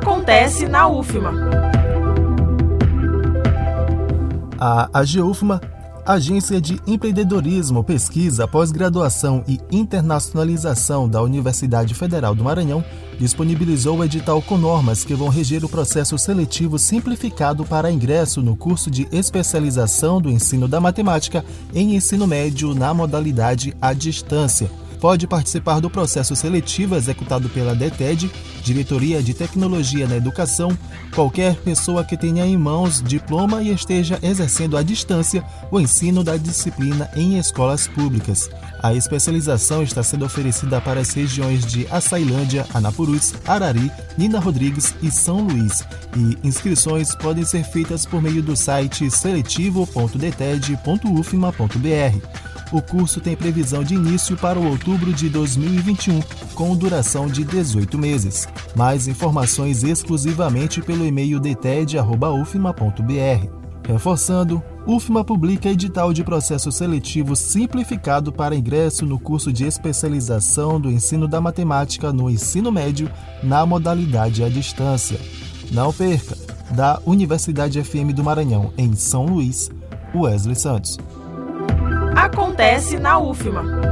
Acontece na UFMA. A AGUFMA Agência de Empreendedorismo, Pesquisa, Pós-Graduação e Internacionalização da Universidade Federal do Maranhão disponibilizou o edital com normas que vão reger o processo seletivo simplificado para ingresso no curso de especialização do ensino da matemática em ensino médio na modalidade à distância pode participar do processo seletivo executado pela DETED, Diretoria de Tecnologia na Educação, qualquer pessoa que tenha em mãos diploma e esteja exercendo à distância o ensino da disciplina em escolas públicas. A especialização está sendo oferecida para as regiões de Açailândia, Anapurus, Arari, Nina Rodrigues e São Luís, e inscrições podem ser feitas por meio do site seletivo.deted.ufma.br. O curso tem previsão de início para o outubro de 2021, com duração de 18 meses. Mais informações exclusivamente pelo e-mail deted.ufma.br. Reforçando, UFMA publica edital de processo seletivo simplificado para ingresso no curso de especialização do ensino da matemática no ensino médio na modalidade à distância. Não perca! Da Universidade FM do Maranhão, em São Luís, Wesley Santos acontece na UFMA.